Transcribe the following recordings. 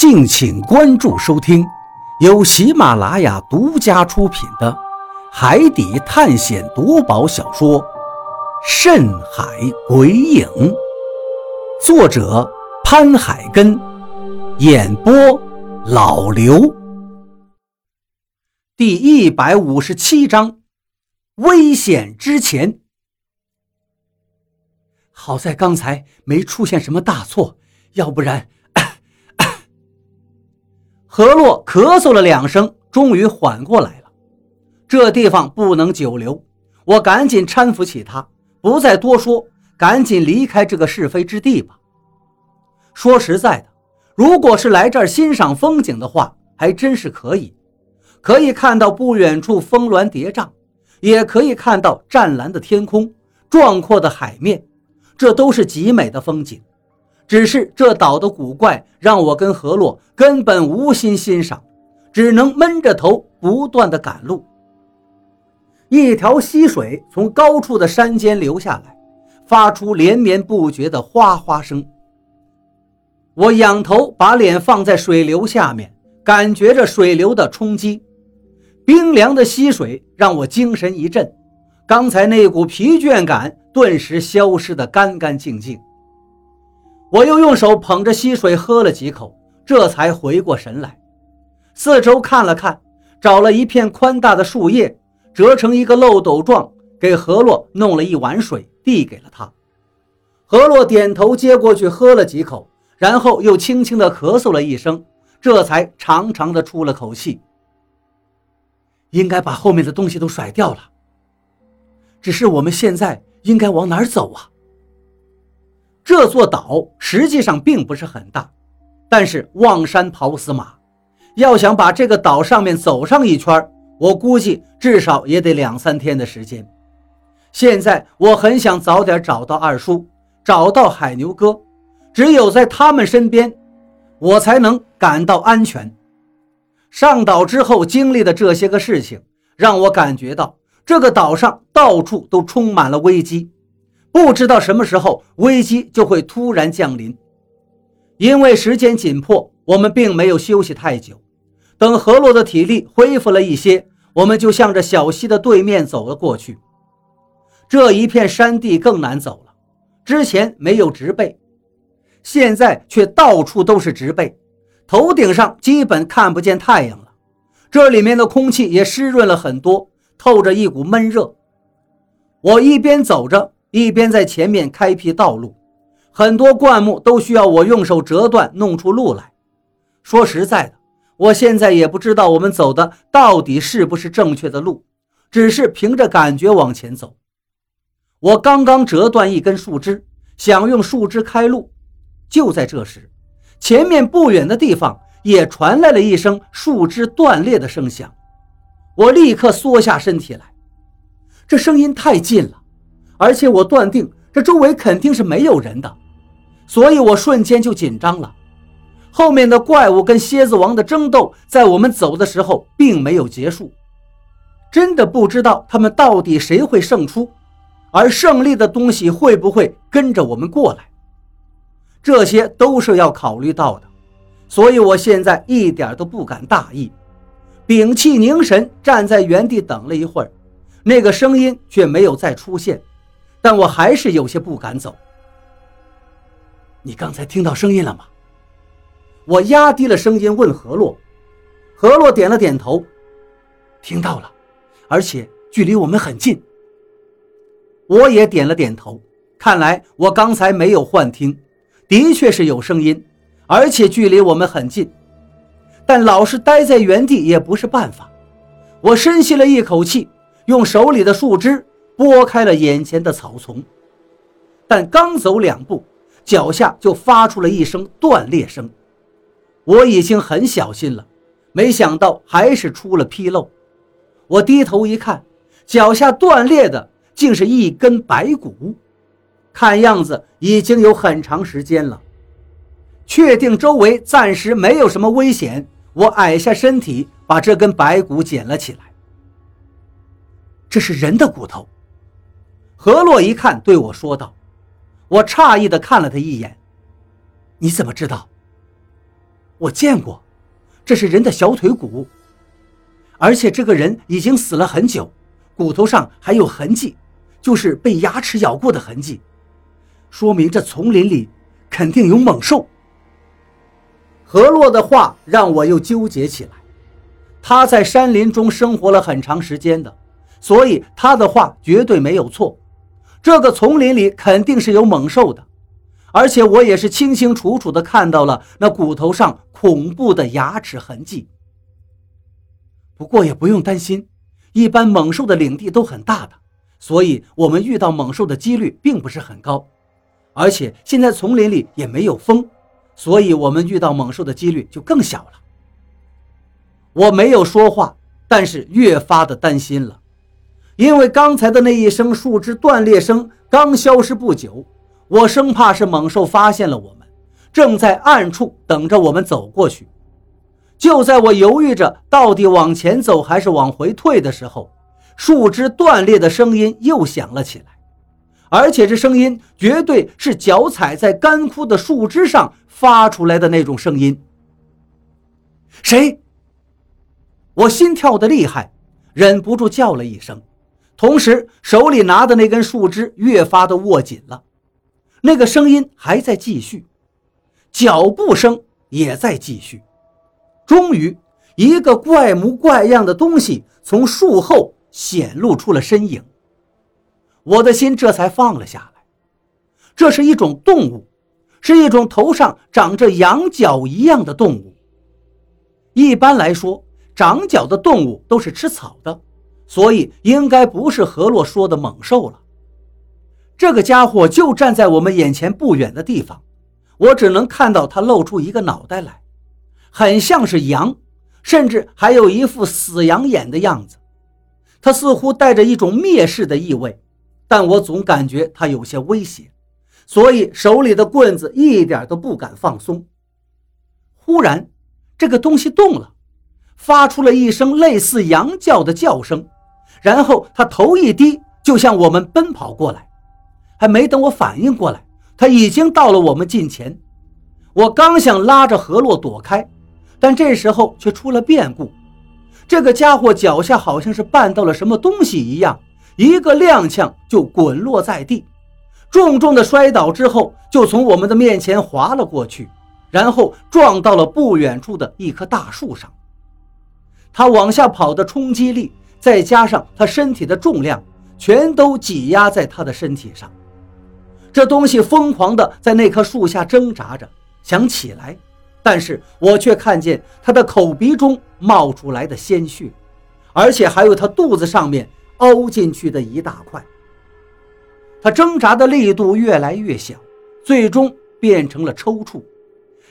敬请关注收听，由喜马拉雅独家出品的《海底探险夺宝小说》《深海鬼影》，作者潘海根，演播老刘。第一百五十七章，危险之前。好在刚才没出现什么大错，要不然……何洛咳嗽了两声，终于缓过来了。这地方不能久留，我赶紧搀扶起他，不再多说，赶紧离开这个是非之地吧。说实在的，如果是来这儿欣赏风景的话，还真是可以，可以看到不远处峰峦叠嶂，也可以看到湛蓝的天空、壮阔的海面，这都是极美的风景。只是这岛的古怪，让我跟何洛根本无心欣赏，只能闷着头不断的赶路。一条溪水从高处的山间流下来，发出连绵不绝的哗哗声。我仰头把脸放在水流下面，感觉着水流的冲击，冰凉的溪水让我精神一振，刚才那股疲倦感顿时消失得干干净净。我又用手捧着溪水喝了几口，这才回过神来，四周看了看，找了一片宽大的树叶，折成一个漏斗状，给何洛弄了一碗水，递给了他。何洛点头接过去喝了几口，然后又轻轻地咳嗽了一声，这才长长的出了口气。应该把后面的东西都甩掉了，只是我们现在应该往哪儿走啊？这座岛实际上并不是很大，但是望山跑死马，要想把这个岛上面走上一圈，我估计至少也得两三天的时间。现在我很想早点找到二叔，找到海牛哥，只有在他们身边，我才能感到安全。上岛之后经历的这些个事情，让我感觉到这个岛上到处都充满了危机。不知道什么时候危机就会突然降临，因为时间紧迫，我们并没有休息太久。等何洛的体力恢复了一些，我们就向着小溪的对面走了过去。这一片山地更难走了，之前没有植被，现在却到处都是植被，头顶上基本看不见太阳了。这里面的空气也湿润了很多，透着一股闷热。我一边走着。一边在前面开辟道路，很多灌木都需要我用手折断，弄出路来。说实在的，我现在也不知道我们走的到底是不是正确的路，只是凭着感觉往前走。我刚刚折断一根树枝，想用树枝开路，就在这时，前面不远的地方也传来了一声树枝断裂的声响。我立刻缩下身体来，这声音太近了。而且我断定这周围肯定是没有人的，所以我瞬间就紧张了。后面的怪物跟蝎子王的争斗，在我们走的时候并没有结束，真的不知道他们到底谁会胜出，而胜利的东西会不会跟着我们过来，这些都是要考虑到的。所以我现在一点都不敢大意，屏气凝神，站在原地等了一会儿，那个声音却没有再出现。但我还是有些不敢走。你刚才听到声音了吗？我压低了声音问何洛。何洛点了点头，听到了，而且距离我们很近。我也点了点头，看来我刚才没有幻听，的确是有声音，而且距离我们很近。但老是待在原地也不是办法。我深吸了一口气，用手里的树枝。拨开了眼前的草丛，但刚走两步，脚下就发出了一声断裂声。我已经很小心了，没想到还是出了纰漏。我低头一看，脚下断裂的竟是一根白骨，看样子已经有很长时间了。确定周围暂时没有什么危险，我矮下身体，把这根白骨捡了起来。这是人的骨头。何洛一看，对我说道：“我诧异地看了他一眼，你怎么知道？我见过，这是人的小腿骨，而且这个人已经死了很久，骨头上还有痕迹，就是被牙齿咬过的痕迹，说明这丛林里肯定有猛兽。何洛的话让我又纠结起来，他在山林中生活了很长时间的，所以他的话绝对没有错，这个丛林里肯定是有猛兽的。而且我也是清清楚楚地看到了那骨头上恐怖的牙齿痕迹。不过也不用担心，一般猛兽的领地都很大的，所以我们遇到猛兽的几率并不是很高。而且现在丛林里也没有风，所以我们遇到猛兽的几率就更小了。我没有说话，但是越发的担心了，因为刚才的那一声树枝断裂声刚消失不久。我生怕是猛兽发现了我们，正在暗处等着我们走过去。就在我犹豫着到底往前走还是往回退的时候，树枝断裂的声音又响了起来，而且这声音绝对是脚踩在干枯的树枝上发出来的那种声音。谁？我心跳的厉害，忍不住叫了一声，同时手里拿的那根树枝越发的握紧了。那个声音还在继续，脚步声也在继续。终于，一个怪模怪样的东西从树后显露出了身影。我的心这才放了下来。这是一种动物，是一种头上长着羊角一样的动物。一般来说，长角的动物都是吃草的，所以应该不是何洛说的猛兽了。这个家伙就站在我们眼前不远的地方，我只能看到他露出一个脑袋来，很像是羊，甚至还有一副死羊眼的样子。他似乎带着一种蔑视的意味，但我总感觉他有些威胁，所以手里的棍子一点都不敢放松。忽然，这个东西动了，发出了一声类似羊叫的叫声，然后他头一低，就向我们奔跑过来。还没等我反应过来，他已经到了我们近前。我刚想拉着何洛躲开，但这时候却出了变故。这个家伙脚下好像是绊到了什么东西一样，一个踉跄就滚落在地，重重的摔倒之后，就从我们的面前滑了过去，然后撞到了不远处的一棵大树上。他往下跑的冲击力，再加上他身体的重量，全都挤压在他的身体上。这东西疯狂地在那棵树下挣扎着，想起来，但是我却看见他的口鼻中冒出来的鲜血，而且还有他肚子上面凹进去的一大块。他挣扎的力度越来越小，最终变成了抽搐，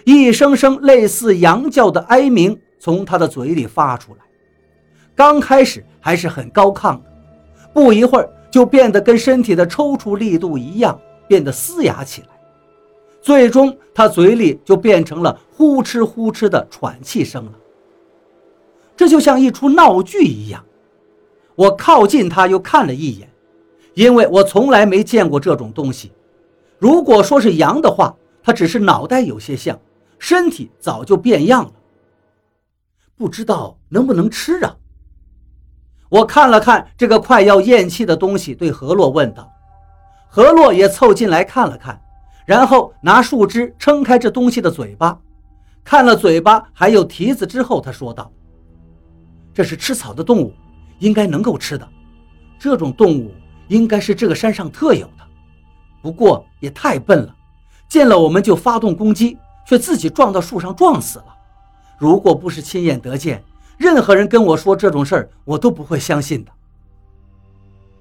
一声声类似羊叫的哀鸣从他的嘴里发出来。刚开始还是很高亢的，不一会儿就变得跟身体的抽搐力度一样。变得嘶哑起来，最终他嘴里就变成了呼哧呼哧的喘气声了。这就像一出闹剧一样。我靠近他，又看了一眼，因为我从来没见过这种东西。如果说是羊的话，它只是脑袋有些像，身体早就变样了。不知道能不能吃啊？我看了看这个快要咽气的东西，对何洛问道。何洛也凑近来看了看，然后拿树枝撑开这东西的嘴巴，看了嘴巴还有蹄子之后，他说道：“这是吃草的动物，应该能够吃的。这种动物应该是这个山上特有的，不过也太笨了，见了我们就发动攻击，却自己撞到树上撞死了。如果不是亲眼得见，任何人跟我说这种事儿，我都不会相信的。”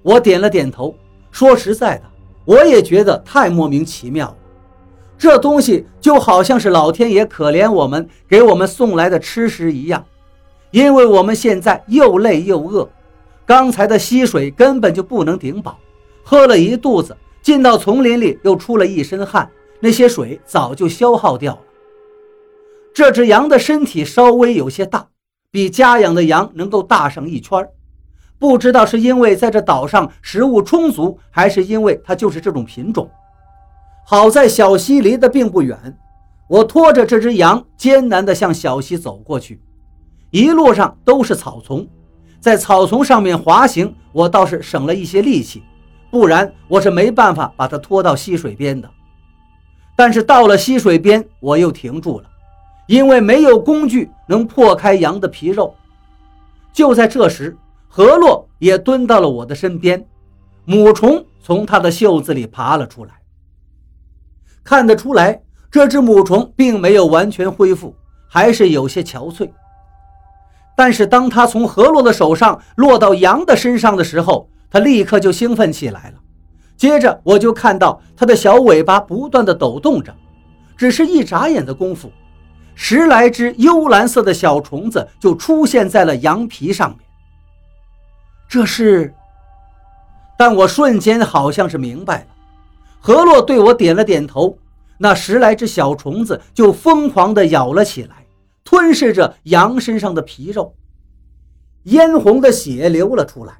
我点了点头，说实在的。我也觉得太莫名其妙了，这东西就好像是老天爷可怜我们，给我们送来的吃食一样。因为我们现在又累又饿，刚才的溪水根本就不能顶饱，喝了一肚子，进到丛林里又出了一身汗，那些水早就消耗掉了。这只羊的身体稍微有些大，比家养的羊能够大上一圈。不知道是因为在这岛上食物充足，还是因为它就是这种品种。好在小溪离得并不远，我拖着这只羊，艰难地向小溪走过去。一路上都是草丛，在草丛上面滑行，我倒是省了一些力气，不然我是没办法把它拖到溪水边的。但是到了溪水边，我又停住了，因为没有工具能破开羊的皮肉。就在这时，何洛也蹲到了我的身边，母虫从他的袖子里爬了出来。看得出来。这只母虫并没有完全恢复，还是有些憔悴。但是当他从何洛的手上落到羊的身上的时候，他立刻就兴奋起来了。接着我就看到他的小尾巴不断的抖动着，只是一眨眼的功夫，十来只幽蓝色的小虫子就出现在了羊皮上面。这是……但我瞬间好像是明白了。何洛对我点了点头。那十来只小虫子就疯狂地咬了起来，吞噬着羊身上的皮肉，嫣红的血流了出来。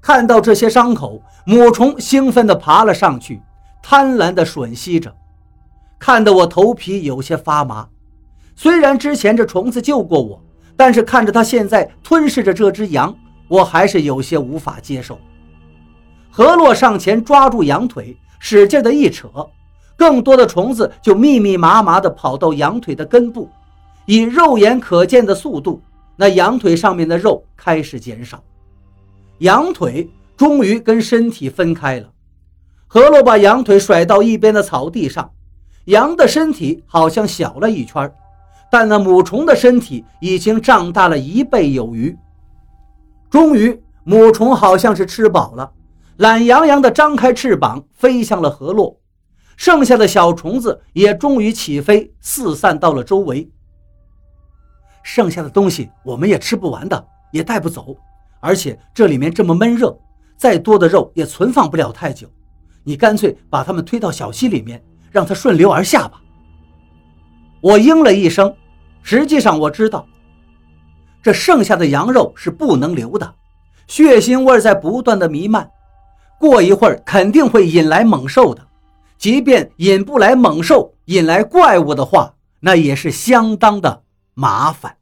看到这些伤口，母虫兴奋地爬了上去，贪婪地吮吸着，看得我头皮有些发麻。虽然之前这虫子救过我，但是看着它现在吞噬着这只羊，我还是有些无法接受。何洛上前抓住羊腿，使劲地一扯。更多的虫子就密密麻麻地跑到羊腿的根部，以肉眼可见的速度，那羊腿上面的肉开始减少，羊腿终于跟身体分开了。何洛把羊腿甩到一边的草地上，羊的身体好像小了一圈，但那母虫的身体已经胀大了一倍有余。终于，母虫好像是吃饱了，懒洋洋地张开翅膀飞向了河洛。剩下的小虫子也终于起飞，四散到了周围。剩下的东西我们也吃不完的，也带不走，而且这里面这么闷热，再多的肉也存放不了太久。你干脆把它们推到小溪里面，让它顺流而下吧。我应了一声。实际上我知道，这剩下的羊肉是不能留的，血腥味在不断的弥漫，过一会儿肯定会引来猛兽的。即便引不来猛兽，引来怪物的话，那也是相当的麻烦。